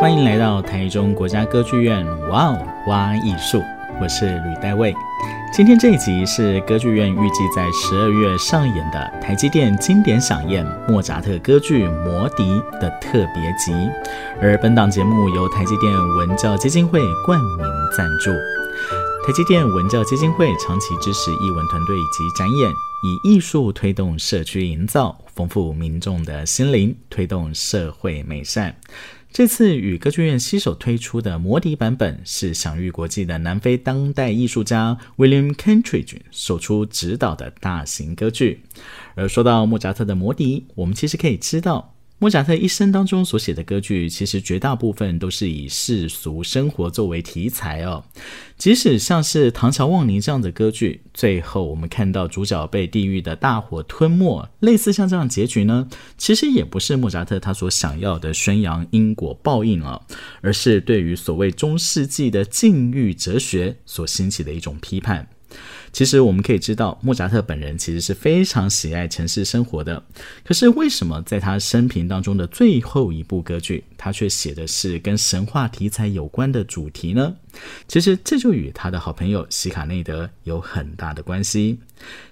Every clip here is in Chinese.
欢迎来到台中国家歌剧院，哇哦，哇艺术，我是吕代卫。今天这一集是歌剧院预计在十二月上演的台积电经典响宴莫扎特歌剧《魔笛》的特别集，而本档节目由台积电文教基金会冠名赞助。台积电文教基金会长期支持艺文团队及展演，以艺术推动社区营造，丰富民众的心灵，推动社会美善。这次与歌剧院携手推出的《魔笛》版本，是享誉国际的南非当代艺术家 William Kentridge 首出执导的大型歌剧。而说到莫扎特的《魔笛》，我们其实可以知道。莫扎特一生当中所写的歌剧，其实绝大部分都是以世俗生活作为题材哦。即使像是《唐乔望灵》这样的歌剧，最后我们看到主角被地狱的大火吞没，类似像这样结局呢，其实也不是莫扎特他所想要的宣扬因果报应啊，而是对于所谓中世纪的禁欲哲学所兴起的一种批判。其实我们可以知道，莫扎特本人其实是非常喜爱城市生活的。可是为什么在他生平当中的最后一部歌剧，他却写的是跟神话题材有关的主题呢？其实这就与他的好朋友席卡内德有很大的关系。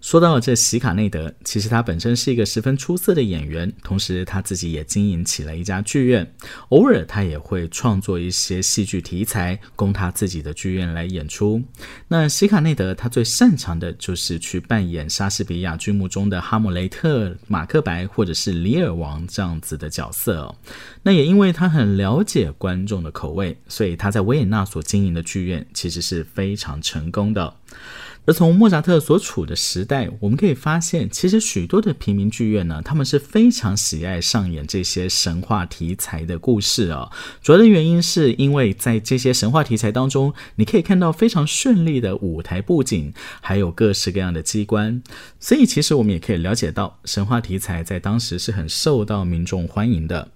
说到这席卡内德，其实他本身是一个十分出色的演员，同时他自己也经营起了一家剧院，偶尔他也会创作一些戏剧题材，供他自己的剧院来演出。那席卡内德他最擅长的就是去扮演莎士比亚剧目中的哈姆雷特、马克白或者是里尔王这样子的角色哦。那也因为他很了解观众的口味，所以他在维也纳所经营的剧院其实是非常成功的。而从莫扎特所处的时代，我们可以发现，其实许多的平民剧院呢，他们是非常喜爱上演这些神话题材的故事啊。主要的原因是因为在这些神话题材当中，你可以看到非常绚丽的舞台布景，还有各式各样的机关，所以其实我们也可以了解到，神话题材在当时是很受到民众欢迎的。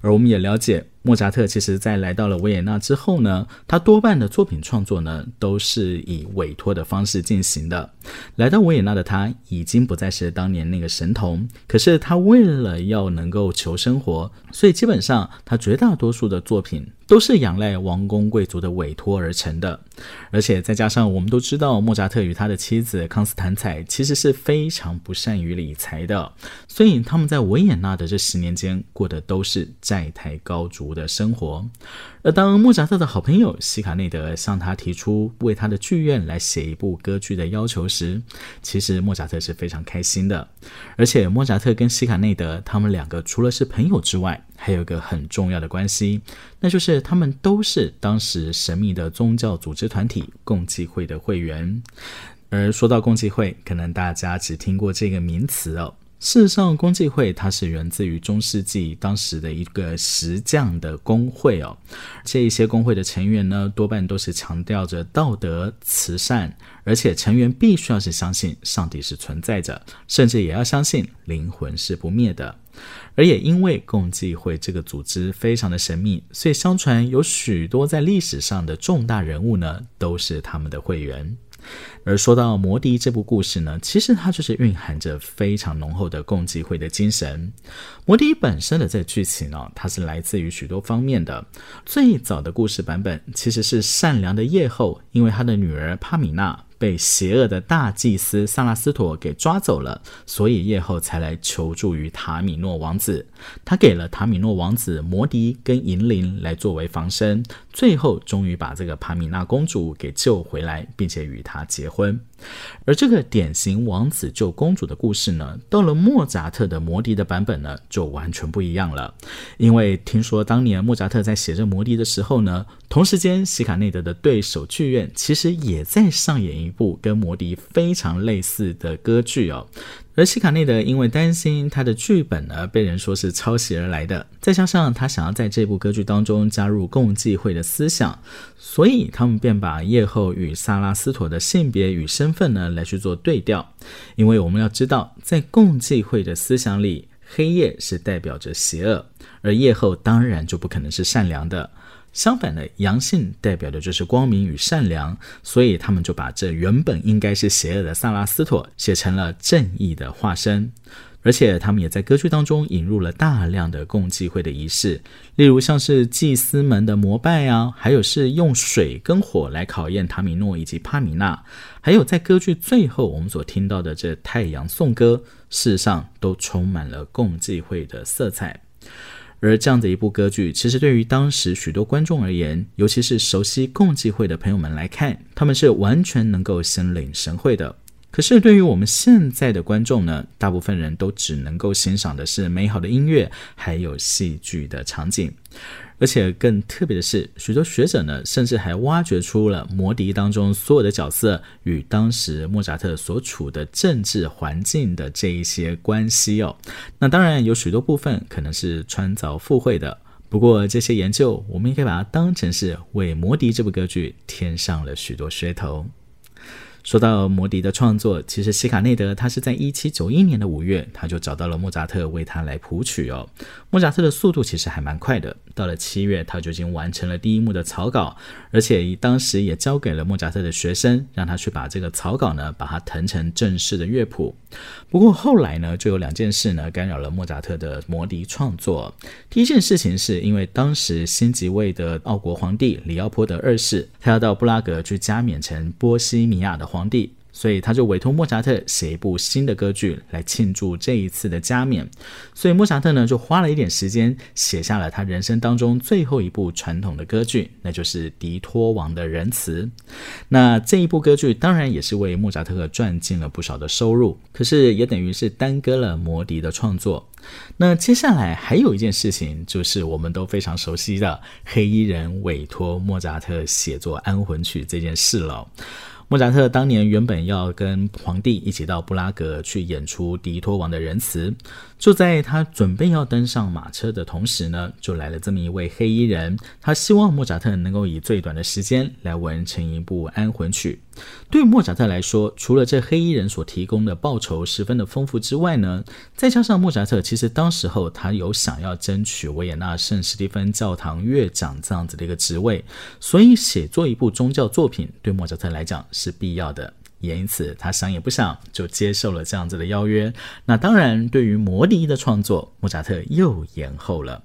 而我们也了解。莫扎特其实，在来到了维也纳之后呢，他多半的作品创作呢，都是以委托的方式进行的。来到维也纳的他，已经不再是当年那个神童，可是他为了要能够求生活，所以基本上他绝大多数的作品都是仰赖王公贵族的委托而成的。而且再加上我们都知道，莫扎特与他的妻子康斯坦采其实是非常不善于理财的，所以他们在维也纳的这十年间过的都是债台高筑的生活，而当莫扎特的好朋友席卡内德向他提出为他的剧院来写一部歌剧的要求时，其实莫扎特是非常开心的。而且莫扎特跟西卡内德他们两个除了是朋友之外，还有一个很重要的关系，那就是他们都是当时神秘的宗教组织团体共济会的会员。而说到共济会，可能大家只听过这个名词哦。事实上，共济会它是源自于中世纪当时的一个石匠的工会哦。这一些工会的成员呢，多半都是强调着道德、慈善，而且成员必须要是相信上帝是存在着，甚至也要相信灵魂是不灭的。而也因为共济会这个组织非常的神秘，所以相传有许多在历史上的重大人物呢，都是他们的会员。而说到《魔笛》这部故事呢，其实它就是蕴含着非常浓厚的共济会的精神。《魔笛》本身的这剧情呢，它是来自于许多方面的。最早的故事版本其实是善良的叶后，因为他的女儿帕米娜。被邪恶的大祭司萨拉斯陀给抓走了，所以叶后才来求助于塔米诺王子。他给了塔米诺王子魔笛跟银铃来作为防身，最后终于把这个帕米娜公主给救回来，并且与她结婚。而这个典型王子救公主的故事呢，到了莫扎特的魔笛的版本呢，就完全不一样了。因为听说当年莫扎特在写这魔笛的时候呢，同时间席卡内德的对手剧院其实也在上演一部跟魔笛非常类似的歌剧哦。而西卡内德因为担心他的剧本呢被人说是抄袭而来的，再加上他想要在这部歌剧当中加入共济会的思想，所以他们便把叶后与萨拉斯妥的性别与身份呢来去做对调。因为我们要知道，在共济会的思想里，黑夜是代表着邪恶，而叶后当然就不可能是善良的。相反的，阳性代表的就是光明与善良，所以他们就把这原本应该是邪恶的萨拉斯托写成了正义的化身。而且他们也在歌剧当中引入了大量的共济会的仪式，例如像是祭司们的膜拜啊，还有是用水跟火来考验塔米诺以及帕米娜，还有在歌剧最后我们所听到的这太阳颂歌，事实上都充满了共济会的色彩。而这样的一部歌剧，其实对于当时许多观众而言，尤其是熟悉共济会的朋友们来看，他们是完全能够心领神会的。可是，对于我们现在的观众呢，大部分人都只能够欣赏的是美好的音乐，还有戏剧的场景。而且更特别的是，许多学者呢，甚至还挖掘出了《魔笛》当中所有的角色与当时莫扎特所处的政治环境的这一些关系哦。那当然有许多部分可能是穿凿附会的，不过这些研究，我们也可以把它当成是为《魔笛》这部歌剧添上了许多噱头。说到《魔笛》的创作，其实希卡内德他是在一七九一年的五月，他就找到了莫扎特为他来谱曲哦。莫扎特的速度其实还蛮快的，到了七月他就已经完成了第一幕的草稿，而且当时也交给了莫扎特的学生，让他去把这个草稿呢，把它謄成正式的乐谱。不过后来呢，就有两件事呢干扰了莫扎特的《魔笛》创作。第一件事情是因为当时新即位的奥国皇帝里奥波德二世，他要到布拉格去加冕成波西米亚的皇帝，所以他就委托莫扎特写一部新的歌剧来庆祝这一次的加冕。所以莫扎特呢就花了一点时间写下了他人生当中最后一部传统的歌剧，那就是《迪托王的仁慈》。那这一部歌剧当然也是为莫扎特赚进了不少的收入，可是也等于是耽搁了《魔笛》的创作。那接下来还有一件事情，就是我们都非常熟悉的黑衣人委托莫扎特写作安魂曲这件事了。莫扎特当年原本要跟皇帝一起到布拉格去演出《迪托王的仁慈》，就在他准备要登上马车的同时呢，就来了这么一位黑衣人，他希望莫扎特能够以最短的时间来完成一部安魂曲。对莫扎特来说，除了这黑衣人所提供的报酬十分的丰富之外呢，再加上莫扎特其实当时候他有想要争取维也纳圣史蒂芬教堂乐长这样子的一个职位，所以写作一部宗教作品对莫扎特来讲是必要的。也因此，他想也不想就接受了这样子的邀约。那当然，对于《魔笛》的创作，莫扎特又延后了。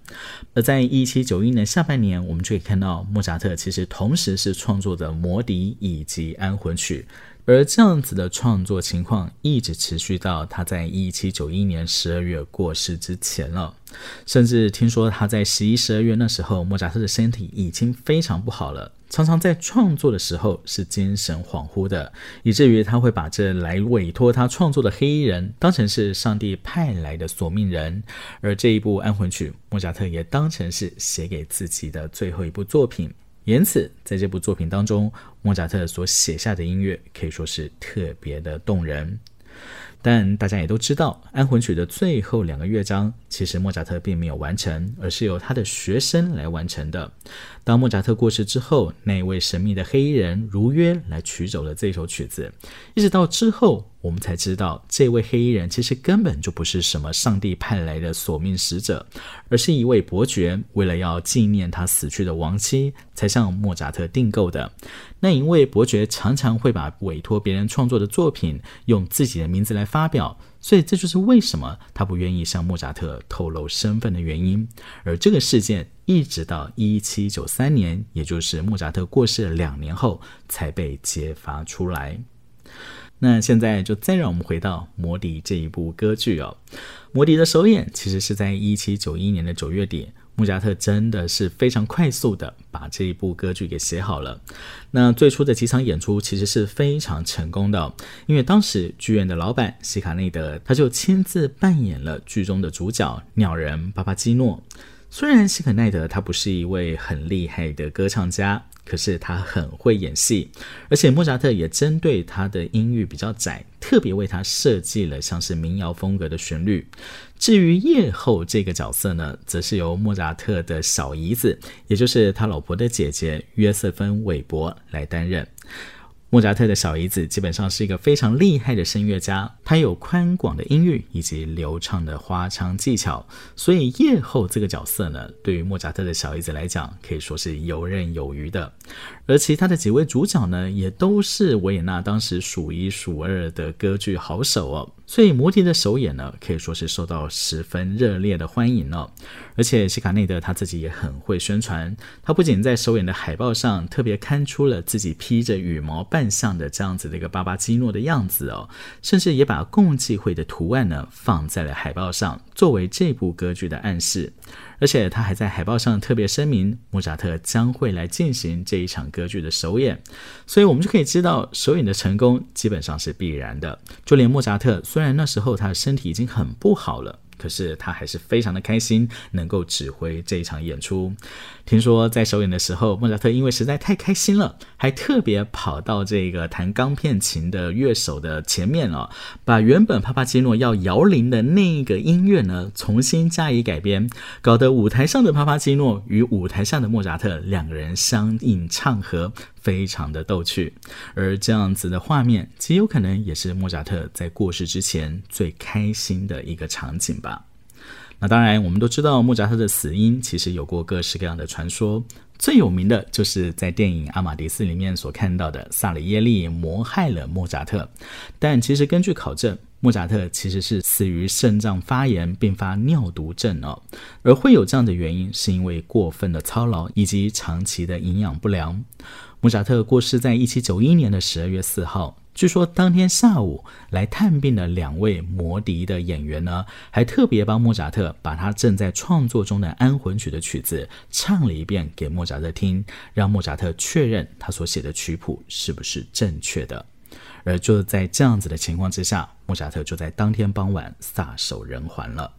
而在一七九一年下半年，我们就可以看到莫扎特其实同时是创作的《魔笛》以及《安魂曲》。而这样子的创作情况一直持续到他在一七九一年十二月过世之前了，甚至听说他在十一、十二月那时候，莫扎特的身体已经非常不好了，常常在创作的时候是精神恍惚的，以至于他会把这来委托他创作的黑衣人当成是上帝派来的索命人，而这一部安魂曲，莫扎特也当成是写给自己的最后一部作品。因此，在这部作品当中，莫扎特所写下的音乐可以说是特别的动人。但大家也都知道，安魂曲的最后两个乐章，其实莫扎特并没有完成，而是由他的学生来完成的。当莫扎特过世之后，那位神秘的黑衣人如约来取走了这首曲子。一直到之后，我们才知道，这位黑衣人其实根本就不是什么上帝派来的索命使者，而是一位伯爵，为了要纪念他死去的亡妻，才向莫扎特订购的。那一位伯爵常常会把委托别人创作的作品用自己的名字来发表，所以这就是为什么他不愿意向莫扎特透露身份的原因。而这个事件一直到一七九三年，也就是莫扎特过世两年后，才被揭发出来。那现在就再让我们回到《魔笛》这一部歌剧哦，《魔笛》的首演其实是在一七九一年的九月底。莫扎特真的是非常快速的把这一部歌剧给写好了。那最初的几场演出其实是非常成功的，因为当时剧院的老板希卡内德他就亲自扮演了剧中的主角鸟人巴巴基诺。虽然希卡内德他不是一位很厉害的歌唱家。可是他很会演戏，而且莫扎特也针对他的音域比较窄，特别为他设计了像是民谣风格的旋律。至于夜后这个角色呢，则是由莫扎特的小姨子，也就是他老婆的姐姐约瑟芬韦伯来担任。莫扎特的小姨子基本上是一个非常厉害的声乐家，他有宽广的音域以及流畅的花腔技巧，所以夜后这个角色呢，对于莫扎特的小姨子来讲，可以说是游刃有余的。而其他的几位主角呢，也都是维也纳当时数一数二的歌剧好手哦。所以魔笛的首演呢，可以说是受到十分热烈的欢迎哦。而且希卡内德他自己也很会宣传，他不仅在首演的海报上特别刊出了自己披着羽毛扮相的这样子的一个巴巴基诺的样子哦，甚至也把共济会的图案呢放在了海报上，作为这部歌剧的暗示。而且他还在海报上特别声明，莫扎特将会来进行这一场歌剧的首演，所以我们就可以知道首演的成功基本上是必然的。就连莫扎特，虽然那时候他的身体已经很不好了。可是他还是非常的开心，能够指挥这一场演出。听说在首演的时候，莫扎特因为实在太开心了，还特别跑到这个弹钢片琴的乐手的前面哦，把原本帕帕基诺要摇铃的那个音乐呢，重新加以改编，搞得舞台上的帕帕基诺与舞台下的莫扎特两个人相应唱和。非常的逗趣，而这样子的画面极有可能也是莫扎特在过世之前最开心的一个场景吧。那当然，我们都知道莫扎特的死因其实有过各式各样的传说，最有名的就是在电影《阿玛迪斯》里面所看到的萨里耶利谋害了莫扎特。但其实根据考证，莫扎特其实是死于肾脏发炎并发尿毒症哦，而会有这样的原因，是因为过分的操劳以及长期的营养不良。莫扎特过世在一七九一年的十二月四号。据说当天下午来探病的两位魔笛的演员呢，还特别帮莫扎特把他正在创作中的安魂曲的曲子唱了一遍给莫扎特听，让莫扎特确认他所写的曲谱是不是正确的。而就在这样子的情况之下，莫扎特就在当天傍晚撒手人寰了。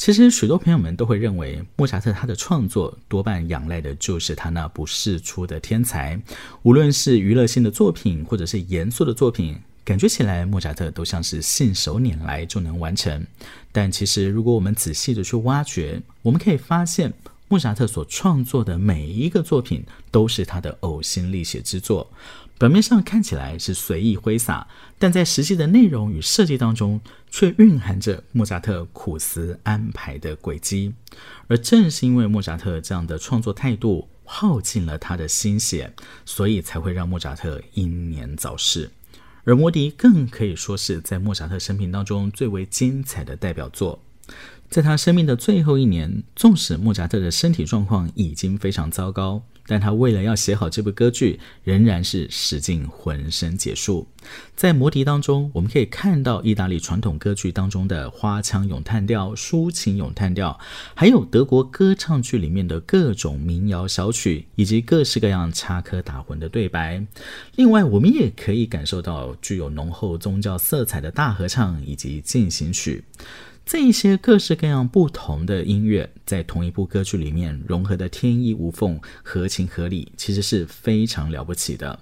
其实，许多朋友们都会认为，莫扎特他的创作多半仰赖的就是他那不世出的天才。无论是娱乐性的作品，或者是严肃的作品，感觉起来莫扎特都像是信手拈来就能完成。但其实，如果我们仔细的去挖掘，我们可以发现，莫扎特所创作的每一个作品都是他的呕心沥血之作。表面上看起来是随意挥洒，但在实际的内容与设计当中，却蕴含着莫扎特苦思安排的轨迹。而正是因为莫扎特这样的创作态度，耗尽了他的心血，所以才会让莫扎特英年早逝。而魔笛更可以说是在莫扎特生平当中最为精彩的代表作。在他生命的最后一年，纵使莫扎特的身体状况已经非常糟糕。但他为了要写好这部歌剧，仍然是使尽浑身解数。在《魔笛》当中，我们可以看到意大利传统歌剧当中的花腔咏叹调、抒情咏叹调，还有德国歌唱剧里面的各种民谣小曲，以及各式各样插科打诨的对白。另外，我们也可以感受到具有浓厚宗教色彩的大合唱以及进行曲。这一些各式各样不同的音乐，在同一部歌剧里面融合的天衣无缝、合情合理，其实是非常了不起的。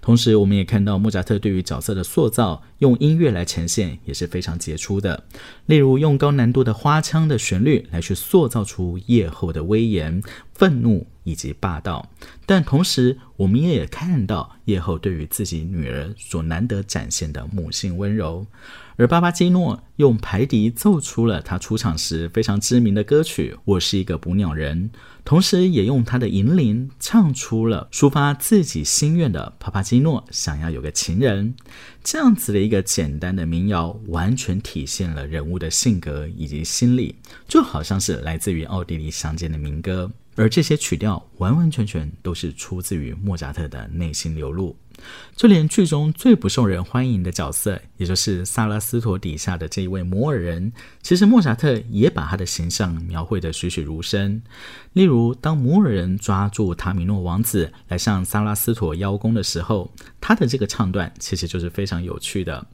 同时，我们也看到莫扎特对于角色的塑造，用音乐来呈现也是非常杰出的。例如，用高难度的花腔的旋律来去塑造出夜后的威严、愤怒以及霸道。但同时，我们也看到叶后对于自己女儿所难得展现的母性温柔。而巴巴基诺用排笛奏出了他出场时非常知名的歌曲《我是一个捕鸟人》，同时也用他的银铃唱出了抒发自己心愿的帕帕基诺想要有个情人。这样子的一个简单的民谣，完全体现了人物的性格以及心理，就好像是来自于奥地利乡间的民歌。而这些曲调完完全全都是出自于莫扎特的内心流露。就连剧中最不受人欢迎的角色，也就是萨拉斯托底下的这一位摩尔人，其实莫扎特也把他的形象描绘得栩栩如生。例如，当摩尔人抓住塔米诺王子来向萨拉斯托邀功的时候，他的这个唱段其实就是非常有趣的。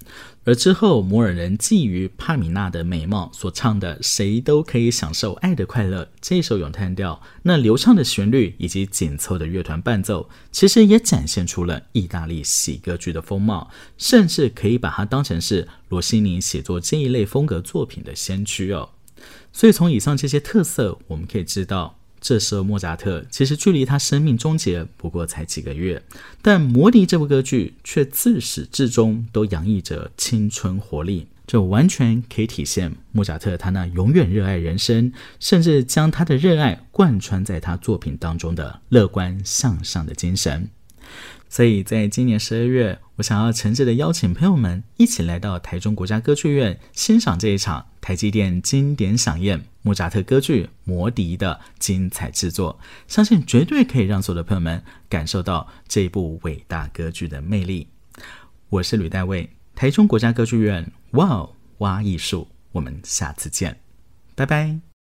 而之后，摩尔人觊觎帕米娜的美貌所唱的“谁都可以享受爱的快乐”这首咏叹调，那流畅的旋律以及紧凑的乐团伴奏，其实也展现出了一意大利喜歌剧的风貌，甚至可以把它当成是罗西尼写作这一类风格作品的先驱哦。所以从以上这些特色，我们可以知道。这时候莫扎特其实距离他生命终结不过才几个月，但《魔笛》这部歌剧却自始至终都洋溢着青春活力，这完全可以体现莫扎特他那永远热爱人生，甚至将他的热爱贯穿在他作品当中的乐观向上的精神。所以，在今年十二月，我想要诚挚的邀请朋友们一起来到台中国家歌剧院欣赏这一场台积电经典响宴莫扎特歌剧《魔笛》的精彩制作，相信绝对可以让所有的朋友们感受到这部伟大歌剧的魅力。我是吕大卫，台中国家歌剧院，哇哦，挖艺术，我们下次见，拜拜。